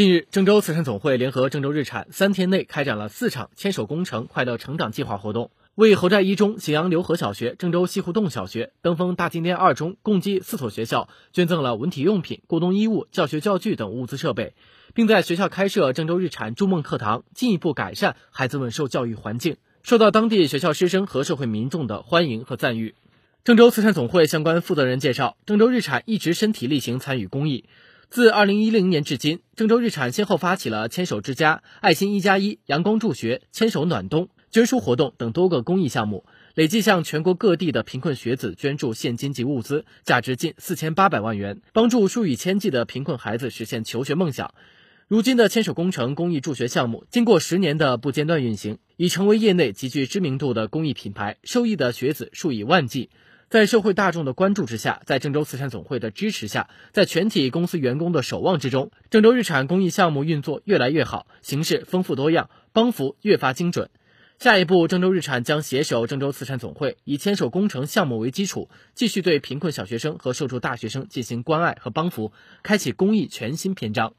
近日，郑州慈善总会联合郑州日产三天内开展了四场“牵手工程，快乐成长”计划活动，为侯寨一中、荥阳刘河小学、郑州西湖洞小学、登封大金店二中共计四所学校捐赠了文体用品、过冬衣物、教学教具等物资设备，并在学校开设郑州日产筑梦课堂，进一步改善孩子们受教育环境，受到当地学校师生和社会民众的欢迎和赞誉。郑州慈善总会相关负责人介绍，郑州日产一直身体力行参与公益。自二零一零年至今，郑州日产先后发起了“牵手之家”、“爱心一加一”、“阳光助学”、“牵手暖冬”、捐书活动等多个公益项目，累计向全国各地的贫困学子捐助现金及物资，价值近四千八百万元，帮助数以千计的贫困孩子实现求学梦想。如今的“牵手工程”公益助学项目，经过十年的不间断运行，已成为业内极具知名度的公益品牌，受益的学子数以万计。在社会大众的关注之下，在郑州慈善总会的支持下，在全体公司员工的守望之中，郑州日产公益项目运作越来越好，形式丰富多样，帮扶越发精准。下一步，郑州日产将携手郑州慈善总会，以牵手工程项目为基础，继续对贫困小学生和受助大学生进行关爱和帮扶，开启公益全新篇章。